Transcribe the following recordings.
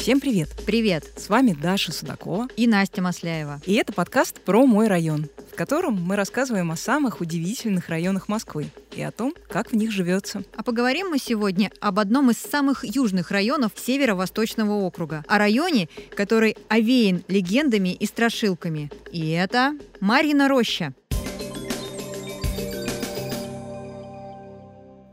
Всем привет! Привет! С вами Даша Судакова и Настя Масляева. И это подкаст про мой район, в котором мы рассказываем о самых удивительных районах Москвы и о том, как в них живется. А поговорим мы сегодня об одном из самых южных районов Северо-Восточного округа, о районе, который овеян легендами и страшилками. И это Марьина роща.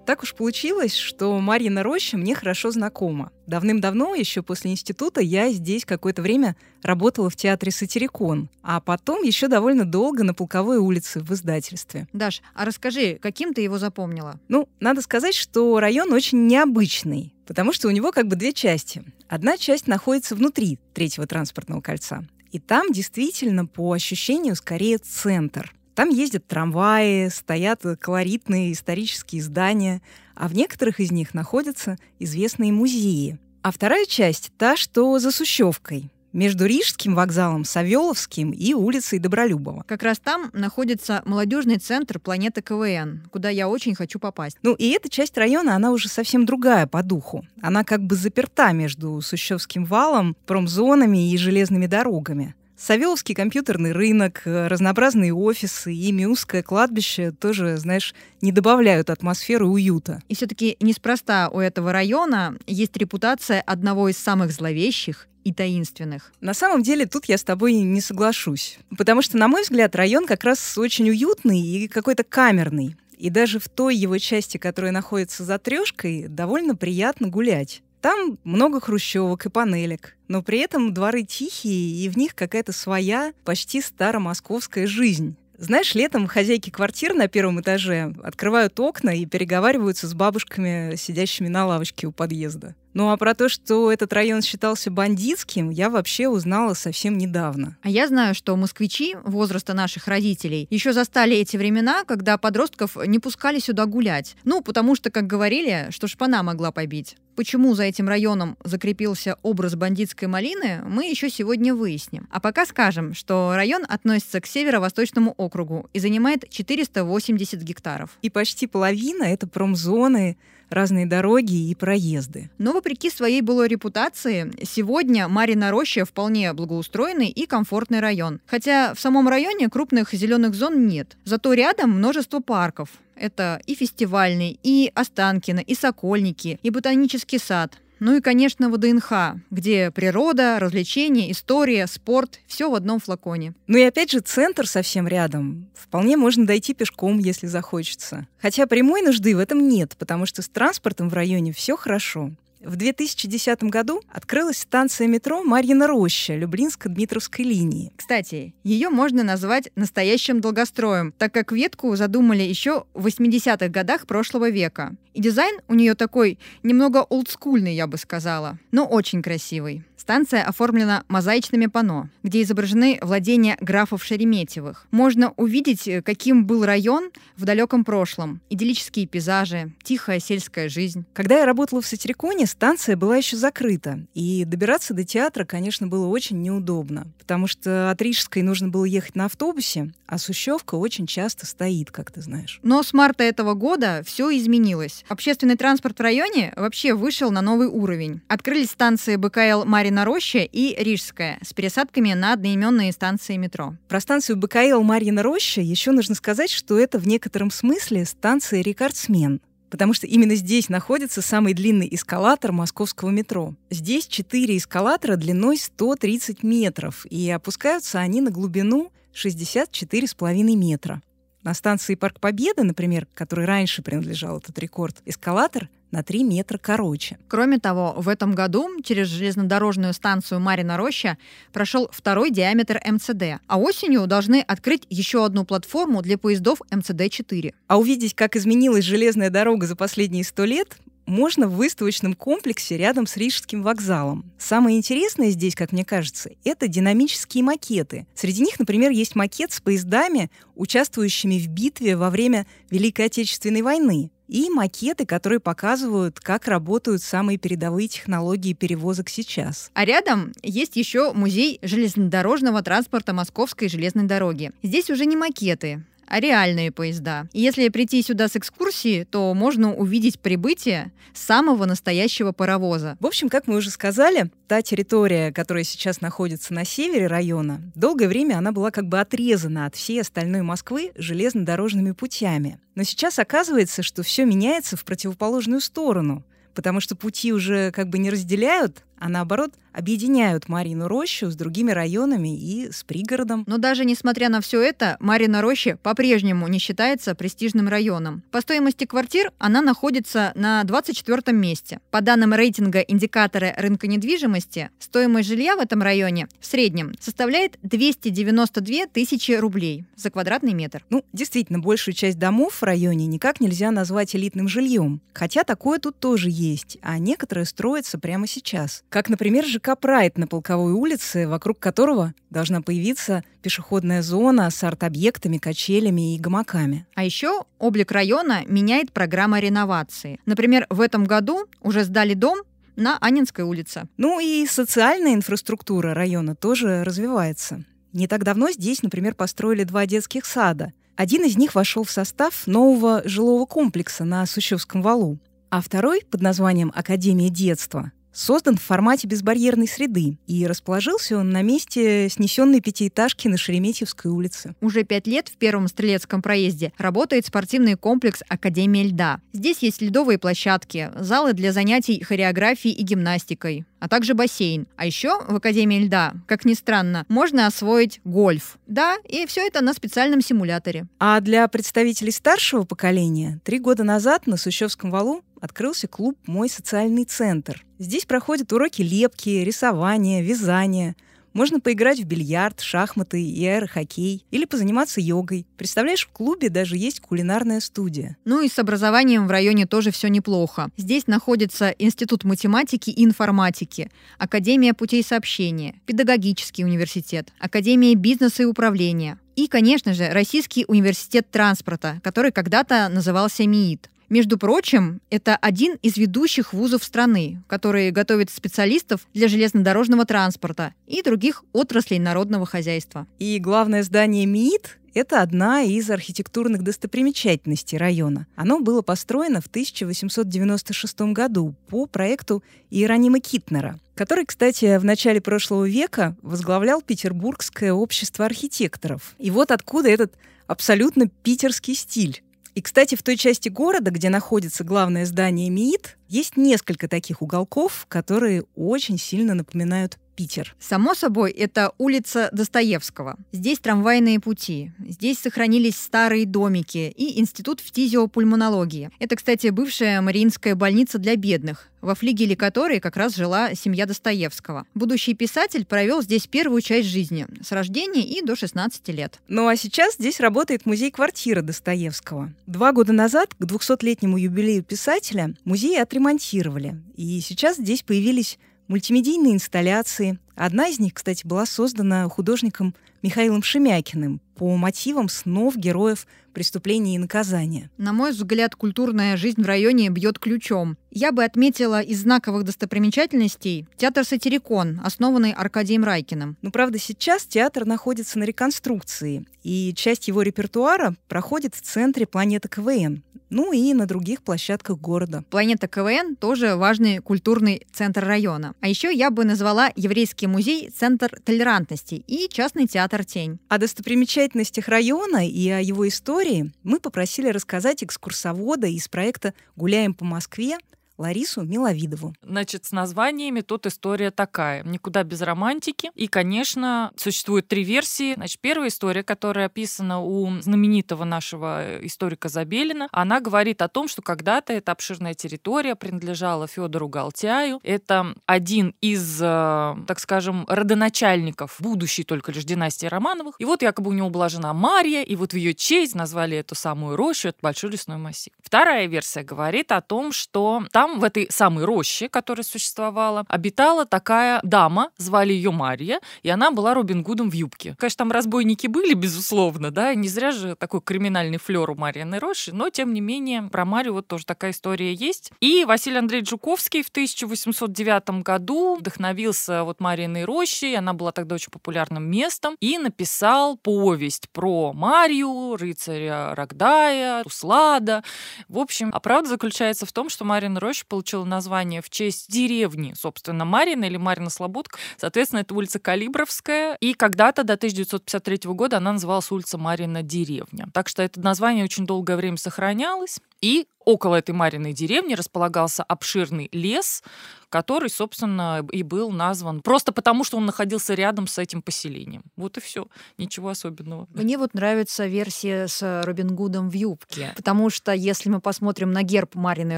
Так уж получилось, что Марьина роща мне хорошо знакома. Давным-давно, еще после института, я здесь какое-то время работала в театре «Сатирикон», а потом еще довольно долго на Полковой улице в издательстве. Даш, а расскажи, каким ты его запомнила? Ну, надо сказать, что район очень необычный, потому что у него как бы две части. Одна часть находится внутри третьего транспортного кольца, и там действительно, по ощущению, скорее центр. Там ездят трамваи, стоят колоритные исторические здания, а в некоторых из них находятся известные музеи. А вторая часть — та, что за Сущевкой, между Рижским вокзалом, Савеловским и улицей Добролюбова. Как раз там находится молодежный центр планеты КВН, куда я очень хочу попасть. Ну и эта часть района, она уже совсем другая по духу. Она как бы заперта между Сущевским валом, промзонами и железными дорогами. Савеловский компьютерный рынок, э, разнообразные офисы и Миусское кладбище тоже, знаешь, не добавляют атмосферы уюта. И все-таки неспроста у этого района есть репутация одного из самых зловещих и таинственных. На самом деле тут я с тобой не соглашусь. Потому что, на мой взгляд, район как раз очень уютный и какой-то камерный. И даже в той его части, которая находится за трешкой, довольно приятно гулять. Там много хрущевок и панелек, но при этом дворы тихие, и в них какая-то своя, почти старомосковская жизнь. Знаешь, летом хозяйки квартир на первом этаже открывают окна и переговариваются с бабушками, сидящими на лавочке у подъезда. Ну а про то, что этот район считался бандитским, я вообще узнала совсем недавно. А я знаю, что москвичи возраста наших родителей еще застали эти времена, когда подростков не пускали сюда гулять. Ну, потому что, как говорили, что шпана могла побить. Почему за этим районом закрепился образ бандитской малины, мы еще сегодня выясним. А пока скажем, что район относится к северо-восточному округу и занимает 480 гектаров. И почти половина — это промзоны, разные дороги и проезды. Но вопреки своей былой репутации, сегодня Марина Роща вполне благоустроенный и комфортный район. Хотя в самом районе крупных зеленых зон нет. Зато рядом множество парков. Это и фестивальный, и Останкино, и Сокольники, и ботанический сад. Ну и, конечно, ВДНХ, где природа, развлечения, история, спорт — все в одном флаконе. Ну и опять же, центр совсем рядом. Вполне можно дойти пешком, если захочется. Хотя прямой нужды в этом нет, потому что с транспортом в районе все хорошо. В 2010 году открылась станция метро Марьина Роща Люблинско-Дмитровской линии. Кстати, ее можно назвать настоящим долгостроем, так как ветку задумали еще в 80-х годах прошлого века. И дизайн у нее такой немного олдскульный, я бы сказала, но очень красивый. Станция оформлена мозаичными панно, где изображены владения графов Шереметьевых. Можно увидеть, э, каким был район в далеком прошлом. Идиллические пейзажи, тихая сельская жизнь. Когда я работала в Сатириконе, станция была еще закрыта. И добираться до театра, конечно, было очень неудобно. Потому что от Рижской нужно было ехать на автобусе, а Сущевка очень часто стоит, как ты знаешь. Но с марта этого года все изменилось. Общественный транспорт в районе вообще вышел на новый уровень. Открылись станции БКЛ Марина Роща и Рижская с пересадками на одноименные станции метро. Про станцию БКЛ Марьина Роща еще нужно сказать, что это в некотором смысле станция рекордсмен потому что именно здесь находится самый длинный эскалатор московского метро. Здесь четыре эскалатора длиной 130 метров, и опускаются они на глубину 64,5 метра. На станции Парк Победы, например, который раньше принадлежал этот рекорд, эскалатор на 3 метра короче. Кроме того, в этом году через железнодорожную станцию Марина Роща прошел второй диаметр МЦД, а осенью должны открыть еще одну платформу для поездов МЦД-4. А увидеть, как изменилась железная дорога за последние сто лет, можно в выставочном комплексе рядом с Рижским вокзалом. Самое интересное здесь, как мне кажется, это динамические макеты. Среди них, например, есть макет с поездами, участвующими в битве во время Великой Отечественной войны и макеты, которые показывают, как работают самые передовые технологии перевозок сейчас. А рядом есть еще музей железнодорожного транспорта Московской железной дороги. Здесь уже не макеты, а реальные поезда. И если прийти сюда с экскурсии, то можно увидеть прибытие самого настоящего паровоза. В общем, как мы уже сказали, та территория, которая сейчас находится на севере района, долгое время она была как бы отрезана от всей остальной Москвы железнодорожными путями. Но сейчас оказывается, что все меняется в противоположную сторону, потому что пути уже как бы не разделяют, а наоборот объединяют Марину Рощу с другими районами и с пригородом. Но даже несмотря на все это, Марина Роща по-прежнему не считается престижным районом. По стоимости квартир она находится на 24 месте. По данным рейтинга индикатора рынка недвижимости, стоимость жилья в этом районе в среднем составляет 292 тысячи рублей за квадратный метр. Ну, действительно, большую часть домов в районе никак нельзя назвать элитным жильем. Хотя такое тут тоже есть, а некоторые строятся прямо сейчас. Как, например, ЖК «Прайд» на Полковой улице, вокруг которого должна появиться пешеходная зона с арт-объектами, качелями и гамаками. А еще облик района меняет программа реновации. Например, в этом году уже сдали дом на Анинской улице. Ну и социальная инфраструктура района тоже развивается. Не так давно здесь, например, построили два детских сада. Один из них вошел в состав нового жилого комплекса на Сущевском валу, а второй под названием «Академия детства» создан в формате безбарьерной среды, и расположился он на месте снесенной пятиэтажки на Шереметьевской улице. Уже пять лет в Первом Стрелецком проезде работает спортивный комплекс Академия льда. Здесь есть ледовые площадки, залы для занятий хореографией и гимнастикой, а также бассейн. А еще в Академии льда, как ни странно, можно освоить гольф. Да, и все это на специальном симуляторе. А для представителей старшего поколения три года назад на Сущевском валу открылся клуб «Мой социальный центр». Здесь проходят уроки лепки, рисования, вязания. Можно поиграть в бильярд, шахматы и аэрохоккей или позаниматься йогой. Представляешь, в клубе даже есть кулинарная студия. Ну и с образованием в районе тоже все неплохо. Здесь находится Институт математики и информатики, Академия путей сообщения, Педагогический университет, Академия бизнеса и управления, и, конечно же, Российский университет транспорта, который когда-то назывался МИИТ. Между прочим, это один из ведущих вузов страны, которые готовят специалистов для железнодорожного транспорта и других отраслей народного хозяйства. И главное здание МИИТ – это одна из архитектурных достопримечательностей района. Оно было построено в 1896 году по проекту Иеронима Китнера, который, кстати, в начале прошлого века возглавлял Петербургское общество архитекторов. И вот откуда этот абсолютно питерский стиль. И, кстати, в той части города, где находится главное здание МИИТ, есть несколько таких уголков, которые очень сильно напоминают Питер. Само собой, это улица Достоевского. Здесь трамвайные пути. Здесь сохранились старые домики и институт фтизиопульмонологии. Это, кстати, бывшая Мариинская больница для бедных, во флигеле которой как раз жила семья Достоевского. Будущий писатель провел здесь первую часть жизни, с рождения и до 16 лет. Ну а сейчас здесь работает музей-квартира Достоевского. Два года назад, к 200-летнему юбилею писателя, музей отремонтировали. И сейчас здесь появились мультимедийные инсталляции. Одна из них, кстати, была создана художником Михаилом Шемякиным по мотивам снов героев преступления и наказания. На мой взгляд, культурная жизнь в районе бьет ключом. Я бы отметила из знаковых достопримечательностей театр «Сатирикон», основанный Аркадием Райкиным. Но, правда, сейчас театр находится на реконструкции, и часть его репертуара проходит в центре планеты КВН, ну и на других площадках города. Планета КВН тоже важный культурный центр района. А еще я бы назвала Еврейский музей «Центр толерантности» и частный театр «Тень». О достопримечательностях района и о его истории мы попросили рассказать экскурсовода из проекта «Гуляем по Москве» Ларису Миловидову. Значит, с названиями тут история такая. Никуда без романтики. И, конечно, существует три версии. Значит, первая история, которая описана у знаменитого нашего историка Забелина, она говорит о том, что когда-то эта обширная территория принадлежала Федору Галтяю. Это один из, э, так скажем, родоначальников будущей только лишь династии Романовых. И вот якобы у него была жена Мария, и вот в ее честь назвали эту самую рощу, этот большой лесной массив. Вторая версия говорит о том, что там там, в этой самой роще, которая существовала, обитала такая дама, звали ее Мария, и она была Робин Гудом в юбке. Конечно, там разбойники были, безусловно, да, не зря же такой криминальный флер у Марьиной Рощи, но, тем не менее, про Марию вот тоже такая история есть. И Василий Андреевич Жуковский в 1809 году вдохновился вот Марьиной Рощей, она была тогда очень популярным местом, и написал повесть про Марию, рыцаря Рогдая, Услада. В общем, а правда заключается в том, что Марьина Роща получила название в честь деревни, собственно, Марина или Марина Слободка. Соответственно, это улица Калибровская. И когда-то, до 1953 года, она называлась улица Марина Деревня. Так что это название очень долгое время сохранялось. И около этой Мариной деревни располагался обширный лес, который, собственно, и был назван просто потому, что он находился рядом с этим поселением. Вот и все. Ничего особенного. Мне вот нравится версия с Робин Гудом в юбке. Потому что если мы посмотрим на герб Мариной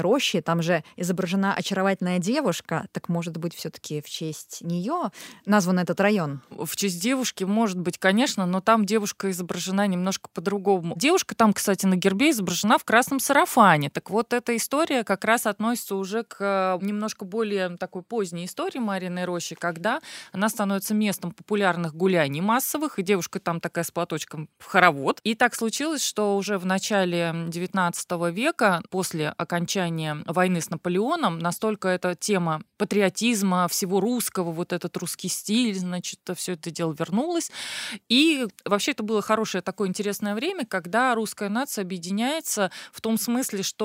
рощи, там же изображена очаровательная девушка, так может быть, все-таки в честь нее назван этот район? В честь девушки, может быть, конечно, но там девушка изображена немножко по-другому. Девушка там, кстати, на гербе изображена в красном сарафане. Так вот, эта история как раз относится уже к э, немножко более такой поздней истории Мариной Рощи, когда она становится местом популярных гуляний массовых, и девушка там такая с платочком в хоровод. И так случилось, что уже в начале XIX века, после окончания войны с Наполеоном, настолько эта тема патриотизма, всего русского, вот этот русский стиль, значит, все это дело вернулось. И вообще это было хорошее такое интересное время, когда русская нация объединяется в том смысле, что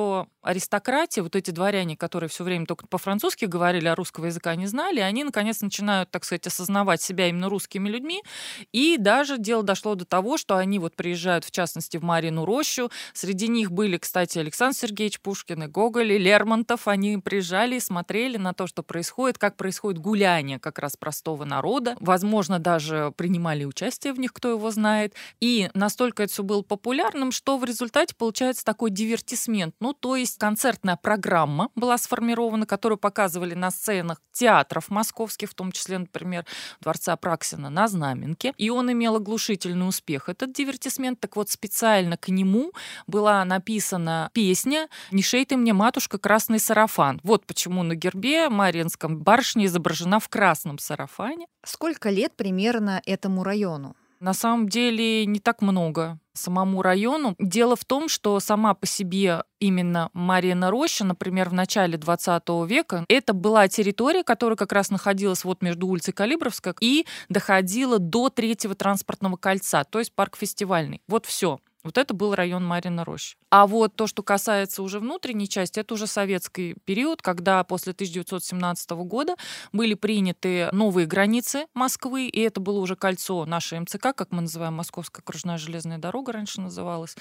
аристократия, вот эти дворяне, которые все время только по-французски говорили, а русского языка не знали, они наконец начинают, так сказать, осознавать себя именно русскими людьми. И даже дело дошло до того, что они вот приезжают, в частности, в Марину Рощу. Среди них были, кстати, Александр Сергеевич Пушкин и Гоголь, и Лермонтов. Они приезжали и смотрели на то, что происходит, как происходит гуляние как раз простого народа. Возможно, даже принимали участие в них, кто его знает. И настолько это все было популярным, что в результате получается такой дивертисмент. Ну, то есть концертная программа была сформирована, которую показывали на сценах театров московских, в том числе, например, Дворца Праксина на Знаменке. И он имел оглушительный успех. Этот дивертисмент, так вот, специально к нему была написана песня «Не шей ты мне, матушка, красный сарафан». Вот почему на гербе Мариинском барышня изображена в красном сарафане. Сколько лет примерно этому району? На самом деле не так много самому району. Дело в том, что сама по себе именно Марина Роща, например, в начале 20 века, это была территория, которая как раз находилась вот между улицей Калибровская и доходила до третьего транспортного кольца, то есть парк фестивальный. Вот все. Вот это был район Марина Роща. А вот то, что касается уже внутренней части, это уже советский период, когда после 1917 года были приняты новые границы Москвы, и это было уже кольцо нашей МЦК, как мы называем Московская окружная железная дорога раньше называлась.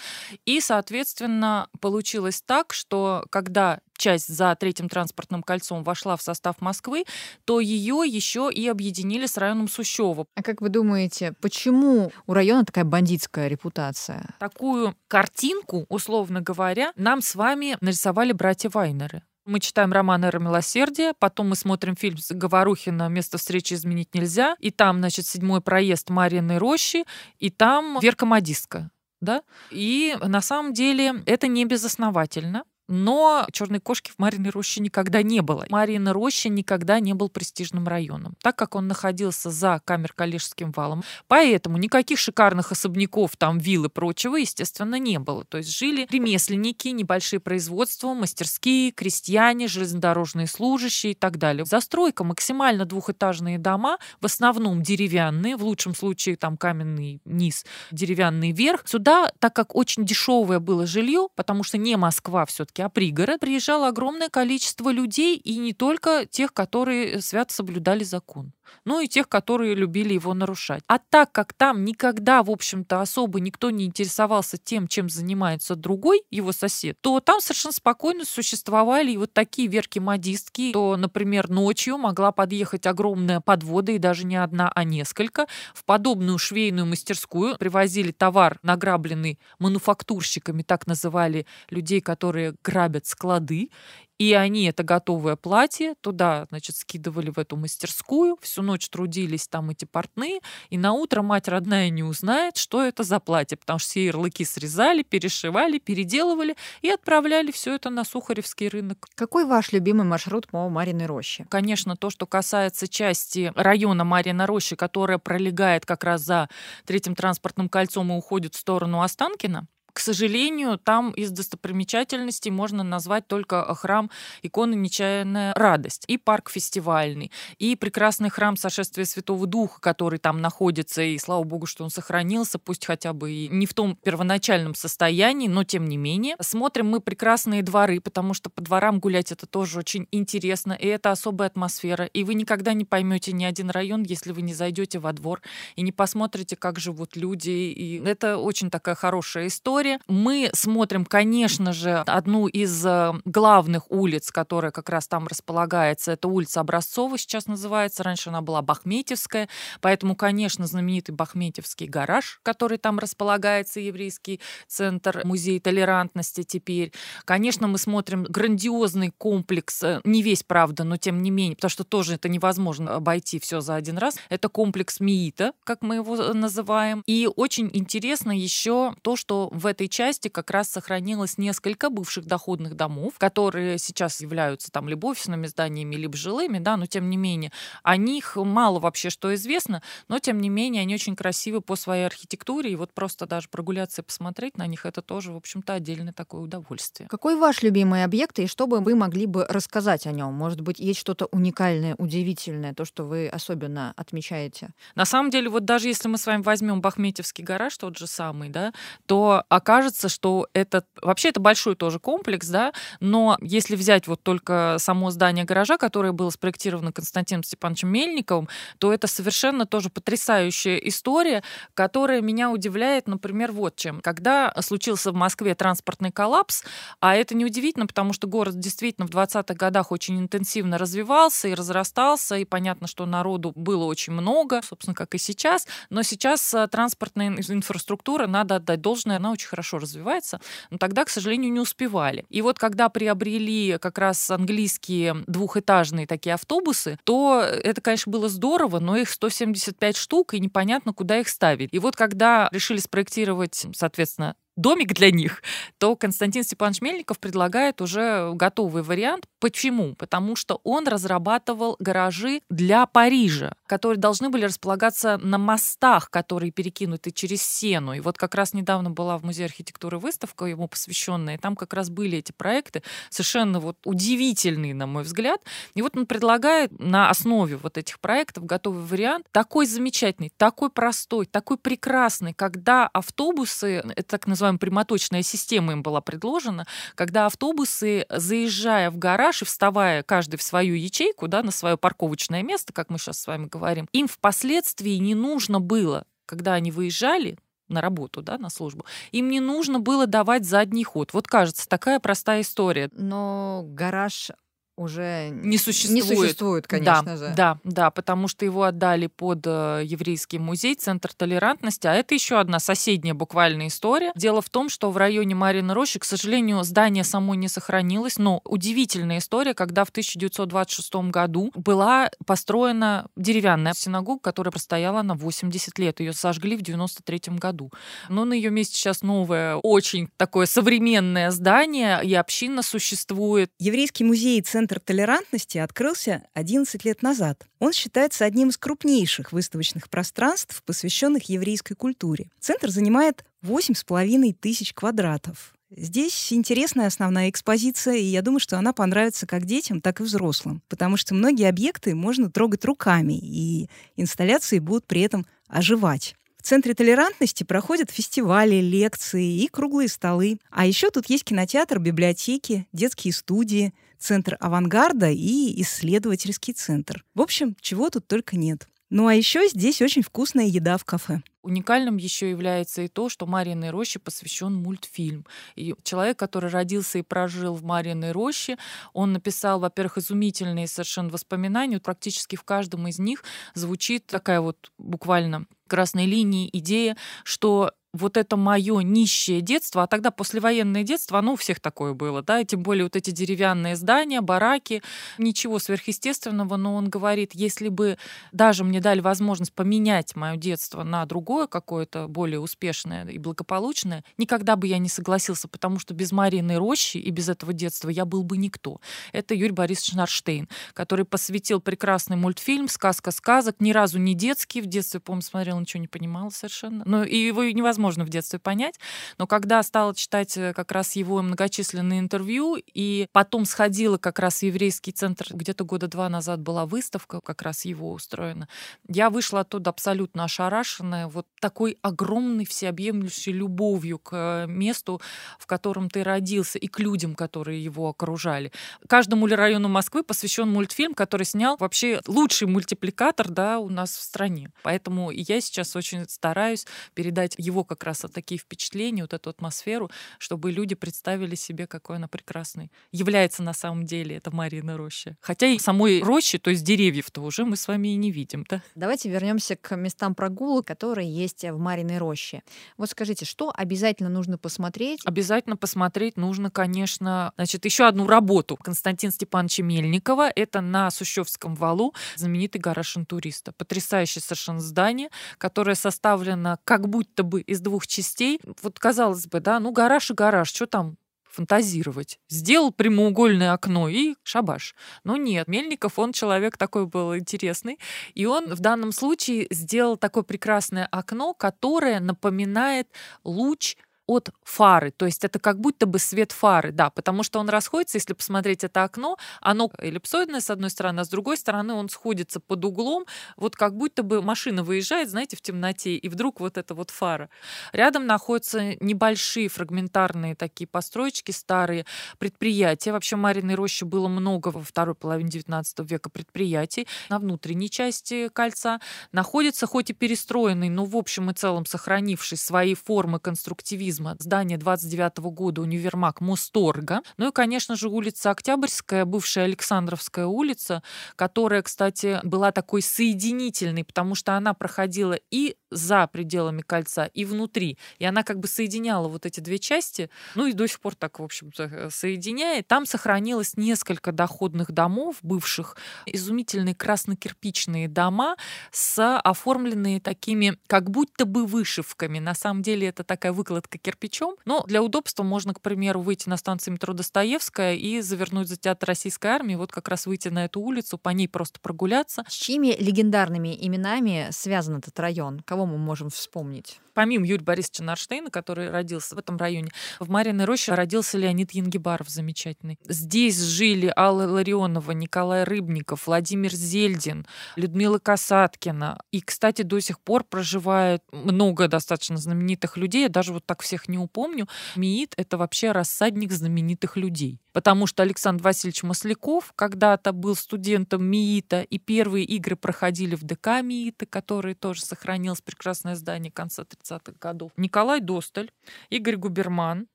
И, соответственно, получилось так, что когда часть за третьим транспортным кольцом вошла в состав Москвы, то ее еще и объединили с районом Сущева. А как вы думаете, почему у района такая бандитская репутация? Такую картинку, условно говоря, нам с вами нарисовали братья Вайнеры. Мы читаем роман «Эра милосердия», потом мы смотрим фильм Говорухина «Место встречи изменить нельзя», и там, значит, седьмой проезд Марьиной рощи, и там Верка Модистка. Да? И на самом деле это не безосновательно. Но черной кошки в Мариной роще никогда не было. Марина роща никогда не был престижным районом, так как он находился за Камер-Калежским валом. Поэтому никаких шикарных особняков, там, вилл и прочего, естественно, не было. То есть жили ремесленники, небольшие производства, мастерские, крестьяне, железнодорожные служащие и так далее. Застройка максимально двухэтажные дома, в основном деревянные, в лучшем случае там каменный низ, деревянный верх. Сюда, так как очень дешевое было жилье, потому что не Москва все все-таки, а пригород, приезжало огромное количество людей, и не только тех, которые свято соблюдали закон ну и тех, которые любили его нарушать. А так как там никогда, в общем-то, особо никто не интересовался тем, чем занимается другой его сосед, то там совершенно спокойно существовали и вот такие верки-модистки, то, например, ночью могла подъехать огромная подвода, и даже не одна, а несколько. В подобную швейную мастерскую привозили товар, награбленный мануфактурщиками, так называли людей, которые грабят склады, И они это готовое платье туда, значит, скидывали в эту мастерскую, всю ночь трудились там эти портные, и на утро мать родная не узнает, что это за платье, потому что все ярлыки срезали, перешивали, переделывали и отправляли все это на Сухаревский рынок. Какой ваш любимый маршрут по Мариной роще? Конечно, то, что касается части района Марина Рощи, которая пролегает как раз за третьим транспортным кольцом и уходит в сторону Останкина, к сожалению, там из достопримечательностей можно назвать только храм иконы Нечаянная радость, и парк фестивальный, и прекрасный храм Сошествия Святого Духа, который там находится, и слава богу, что он сохранился, пусть хотя бы и не в том первоначальном состоянии, но тем не менее. Смотрим мы прекрасные дворы, потому что по дворам гулять это тоже очень интересно, и это особая атмосфера, и вы никогда не поймете ни один район, если вы не зайдете во двор и не посмотрите, как живут люди, и это очень такая хорошая история история. Мы смотрим, конечно же, одну из э, главных улиц, которая как раз там располагается. Это улица Образцова сейчас называется. Раньше она была Бахметьевская. Поэтому, конечно, знаменитый Бахметьевский гараж, который там располагается, еврейский центр, музей толерантности теперь. Конечно, мы смотрим грандиозный комплекс, э, не весь, правда, но тем не менее, потому что тоже это невозможно обойти все за один раз. Это комплекс МИИТа, как мы его э, называем. И очень интересно еще то, что в этой части как раз сохранилось несколько бывших доходных домов, которые сейчас являются там либо офисными зданиями, либо жилыми, да, но тем не менее, о них мало вообще что известно, но тем не менее они очень красивы по своей архитектуре, и вот просто даже прогуляться и посмотреть на них, это тоже, в общем-то, отдельное такое удовольствие. Какой ваш любимый объект, и что бы вы могли бы рассказать о нем? Может быть, есть что-то уникальное, удивительное, то, что вы особенно отмечаете? На самом деле, вот даже если мы с вами возьмем Бахметьевский гараж, тот же самый, да, то окажется, что это вообще это большой тоже комплекс, да, но если взять вот только само здание гаража, которое было спроектировано Константином Степановичем Мельниковым, то это совершенно тоже потрясающая история, которая меня удивляет, например, вот чем. Когда случился в Москве транспортный коллапс, а это неудивительно, потому что город действительно в 20-х годах очень интенсивно развивался и разрастался, и понятно, что народу было очень много, собственно, как и сейчас, но сейчас э, транспортная инфраструктура, надо отдать должное, она очень хорошо развивается, но тогда, к сожалению, не успевали. И вот когда приобрели как раз английские двухэтажные такие автобусы, то это, конечно, было здорово, но их 175 штук, и непонятно, куда их ставить. И вот когда решили спроектировать, соответственно, домик для них, то Константин Степанович Мельников предлагает уже готовый вариант. Почему? Потому что он разрабатывал гаражи для Парижа, которые должны были располагаться на мостах, которые перекинуты через Сену. И вот как раз недавно была в Музее архитектуры выставка ему посвященная, и там как раз были эти проекты, совершенно вот удивительные, на мой взгляд. И вот он предлагает на основе вот этих проектов готовый вариант, такой замечательный, такой простой, такой прекрасный, когда автобусы, это так называемая прямоточная система им была предложена, когда автобусы, заезжая в гараж и вставая каждый в свою ячейку, да, на свое парковочное место, как мы сейчас с вами говорим, им впоследствии не нужно было, когда они выезжали, на работу, да, на службу. Им не нужно было давать задний ход. Вот кажется, такая простая история. Но гараж уже не существует. Не существует, конечно да, же. Да, да, потому что его отдали под э, еврейский музей, центр толерантности, а это еще одна соседняя буквально история. Дело в том, что в районе Марины Рощи, к сожалению, здание само не сохранилось, но удивительная история, когда в 1926 году была построена деревянная синагога, которая простояла на 80 лет. Ее сожгли в 93 году. Но на ее месте сейчас новое, очень такое современное здание, и община существует. Еврейский музей центр Центр толерантности открылся 11 лет назад. Он считается одним из крупнейших выставочных пространств, посвященных еврейской культуре. Центр занимает 8,5 тысяч квадратов. Здесь интересная основная экспозиция, и я думаю, что она понравится как детям, так и взрослым, потому что многие объекты можно трогать руками, и инсталляции будут при этом оживать. В Центре толерантности проходят фестивали, лекции и круглые столы. А еще тут есть кинотеатр, библиотеки, детские студии, центр авангарда и исследовательский центр. В общем, чего тут только нет. Ну а еще здесь очень вкусная еда в кафе. Уникальным еще является и то, что Марьиной роще посвящен мультфильм. И человек, который родился и прожил в Марьиной роще, он написал, во-первых, изумительные совершенно воспоминания. Практически в каждом из них звучит такая вот буквально красной линии идея, что вот это мое нищее детство, а тогда послевоенное детство, оно у всех такое было, да, и тем более вот эти деревянные здания, бараки, ничего сверхъестественного, но он говорит, если бы даже мне дали возможность поменять мое детство на другое какое-то более успешное и благополучное, никогда бы я не согласился, потому что без Марины Рощи и без этого детства я был бы никто. Это Юрий Борисович Нарштейн, который посвятил прекрасный мультфильм «Сказка сказок», ни разу не детский, в детстве, помню, смотрел, ничего не понимал совершенно, но и его невозможно в детстве понять, но когда стала читать э, как раз его многочисленные интервью, и потом сходила как раз в еврейский центр, где-то года два назад была выставка, как раз его устроена, я вышла оттуда абсолютно ошарашенная вот такой огромной всеобъемлющей любовью к э, месту, в котором ты родился, и к людям, которые его окружали. Каждому району Москвы посвящен мультфильм, который снял вообще лучший мультипликатор да, у нас в стране. Поэтому я сейчас очень стараюсь передать его как раз такие впечатления, вот эту атмосферу, чтобы люди представили себе, какой она прекрасный. Является на самом деле это Марина Роща. Хотя и самой рощи, то есть деревьев-то уже мы с вами и не видим. Да? Давайте вернемся к местам прогулок, которые есть в Мариной роще. Вот скажите, что обязательно нужно посмотреть? Обязательно посмотреть нужно, конечно, значит, еще одну работу Константина Степановича Мельникова. Это на Сущевском валу знаменитый гараж интуриста. Потрясающее совершенно здание, которое составлено как будто бы из двух частей. Вот казалось бы, да, ну гараж и гараж, что там фантазировать. Сделал прямоугольное окно и шабаш. Но нет, Мельников, он человек такой был интересный. И он в данном случае сделал такое прекрасное окно, которое напоминает луч от фары, то есть это как будто бы свет фары, да, потому что он расходится, если посмотреть это окно, оно эллипсоидное с одной стороны, а с другой стороны он сходится под углом, вот как будто бы машина выезжает, знаете, в темноте, и вдруг вот эта вот фара. Рядом находятся небольшие фрагментарные такие построечки, старые предприятия. Вообще в Мариной роще было много во второй половине XIX века предприятий. На внутренней части кольца находится хоть и перестроенный, но в общем и целом сохранивший свои формы конструктивизма туризма, здание 29 года, универмаг Мосторга. Ну и, конечно же, улица Октябрьская, бывшая Александровская улица, которая, кстати, была такой соединительной, потому что она проходила и за пределами кольца, и внутри. И она как бы соединяла вот эти две части, ну и до сих пор так, в общем-то, соединяет. Там сохранилось несколько доходных домов бывших, изумительные красно-кирпичные дома с оформленные такими как будто бы вышивками. На самом деле это такая выкладка кирпичом. Но для удобства можно, к примеру, выйти на станцию метро Достоевская и завернуть за театр российской армии, вот как раз выйти на эту улицу, по ней просто прогуляться. С чьими легендарными именами связан этот район? Кого мы можем вспомнить? Помимо Юрия Борисовича Нарштейна, который родился в этом районе, в Мариной роще родился Леонид Янгибаров замечательный. Здесь жили Алла Ларионова, Николай Рыбников, Владимир Зельдин, Людмила Касаткина. И, кстати, до сих пор проживает много достаточно знаменитых людей. Я даже вот так всех не упомню. МИИТ — это вообще рассадник знаменитых людей. Потому что Александр Васильевич Масляков когда-то был студентом МИИТа, и первые игры проходили в ДК МИИТа, который тоже сохранилось прекрасное здание конца 30-х годов. Николай Досталь, Игорь Губерман,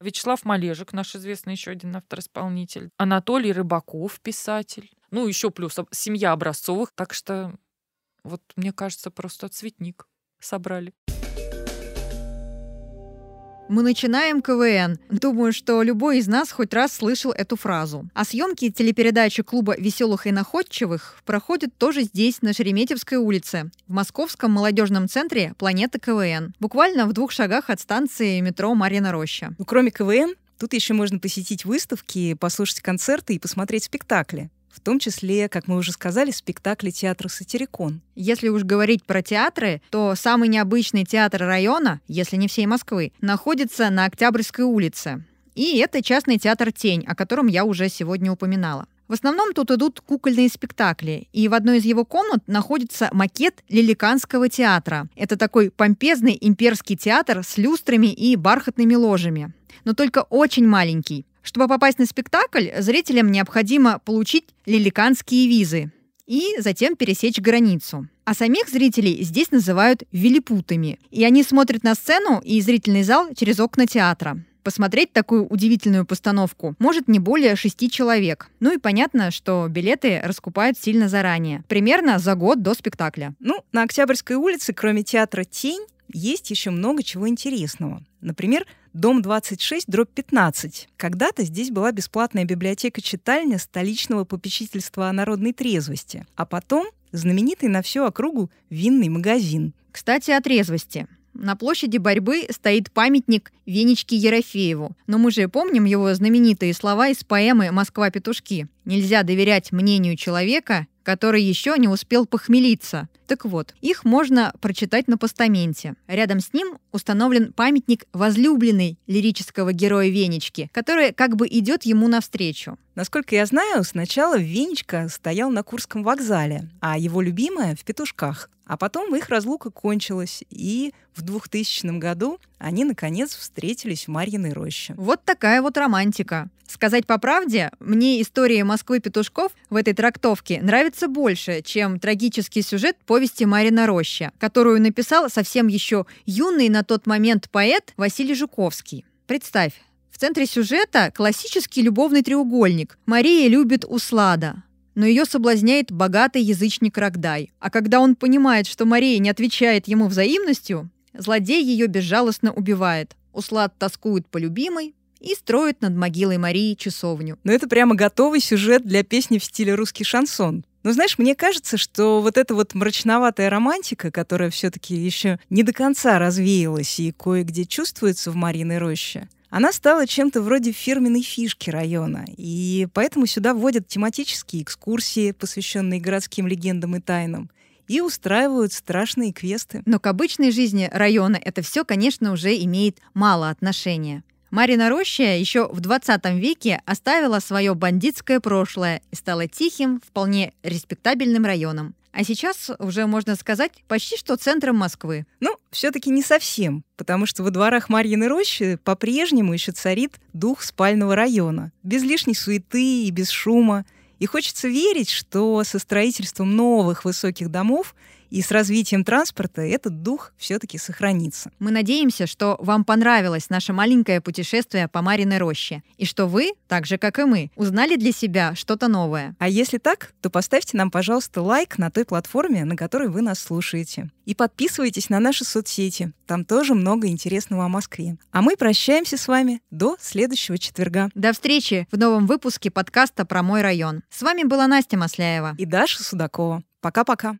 Вячеслав Малежик, наш известный еще один автор-исполнитель, Анатолий Рыбаков, писатель. Ну, еще плюс семья Образцовых. Так что вот, мне кажется, просто цветник собрали. Мы начинаем КВН. Думаю, что любой из нас хоть раз слышал эту фразу. А съемки телепередачи клуба веселых и находчивых проходят тоже здесь, на Шереметьевской улице, в московском молодежном центре «Планета КВН», буквально в двух шагах от станции метро Марина Роща. Ну, кроме КВН, тут еще можно посетить выставки, послушать концерты и посмотреть спектакли в том числе, как мы уже сказали, спектакли театра «Сатирикон». Если уж говорить про театры, то самый необычный театр района, если не всей Москвы, находится на Октябрьской улице. И это частный театр «Тень», о котором я уже сегодня упоминала. В основном тут идут кукольные спектакли, и в одной из его комнат находится макет Лиликанского театра. Это такой помпезный имперский театр с люстрами и бархатными ложами. Но только очень маленький. Чтобы попасть на спектакль, зрителям необходимо получить лиликанские визы и затем пересечь границу. А самих зрителей здесь называют вилипутами. И они смотрят на сцену и зрительный зал через окна театра. Посмотреть такую удивительную постановку может не более шести человек. Ну и понятно, что билеты раскупают сильно заранее. Примерно за год до спектакля. Ну, на Октябрьской улице, кроме театра «Тень», есть еще много чего интересного. Например, дом 26, дробь 15. Когда-то здесь была бесплатная библиотека-читальня столичного попечительства о народной трезвости, а потом знаменитый на всю округу винный магазин. Кстати, о трезвости. На площади борьбы стоит памятник Венечке Ерофееву. Но мы же помним его знаменитые слова из поэмы «Москва-петушки». «Нельзя доверять мнению человека, который еще не успел похмелиться. Так вот, их можно прочитать на постаменте. Рядом с ним установлен памятник возлюбленной лирического героя Венечки, который как бы идет ему навстречу. Насколько я знаю, сначала Венечка стоял на Курском вокзале, а его любимая — в Петушках. А потом их разлука кончилась, и в 2000 году они, наконец, встретились в Марьиной роще. Вот такая вот романтика. Сказать по правде, мне история Москвы Петушков в этой трактовке нравится больше, чем трагический сюжет повести Марина Роща, которую написал совсем еще юный на тот момент поэт Василий Жуковский. Представь, в центре сюжета классический любовный треугольник. Мария любит Услада, но ее соблазняет богатый язычник Рогдай. А когда он понимает, что Мария не отвечает ему взаимностью, злодей ее безжалостно убивает. Услад тоскует по любимой, и строит над могилой Марии часовню. Но это прямо готовый сюжет для песни в стиле русский шансон. Но знаешь, мне кажется, что вот эта вот мрачноватая романтика, которая все-таки еще не до конца развеялась и кое-где чувствуется в Мариной роще, она стала чем-то вроде фирменной фишки района, и поэтому сюда вводят тематические экскурсии, посвященные городским легендам и тайнам, и устраивают страшные квесты. Но к обычной жизни района это все, конечно, уже имеет мало отношения. Марина Роща еще в 20 веке оставила свое бандитское прошлое и стала тихим, вполне респектабельным районом. А сейчас уже можно сказать почти что центром Москвы. Ну, все-таки не совсем, потому что во дворах Марьиной рощи по-прежнему еще царит дух спального района, без лишней суеты и без шума. И хочется верить, что со строительством новых высоких домов и с развитием транспорта этот дух все-таки сохранится. Мы надеемся, что вам понравилось наше маленькое путешествие по Мариной роще, и что вы, так же как и мы, узнали для себя что-то новое. А если так, то поставьте нам, пожалуйста, лайк на той платформе, на которой вы нас слушаете. И подписывайтесь на наши соцсети. Там тоже много интересного о Москве. А мы прощаемся с вами до следующего четверга. До встречи в новом выпуске подкаста про мой район. С вами была Настя Масляева и Даша Судакова. Пока-пока.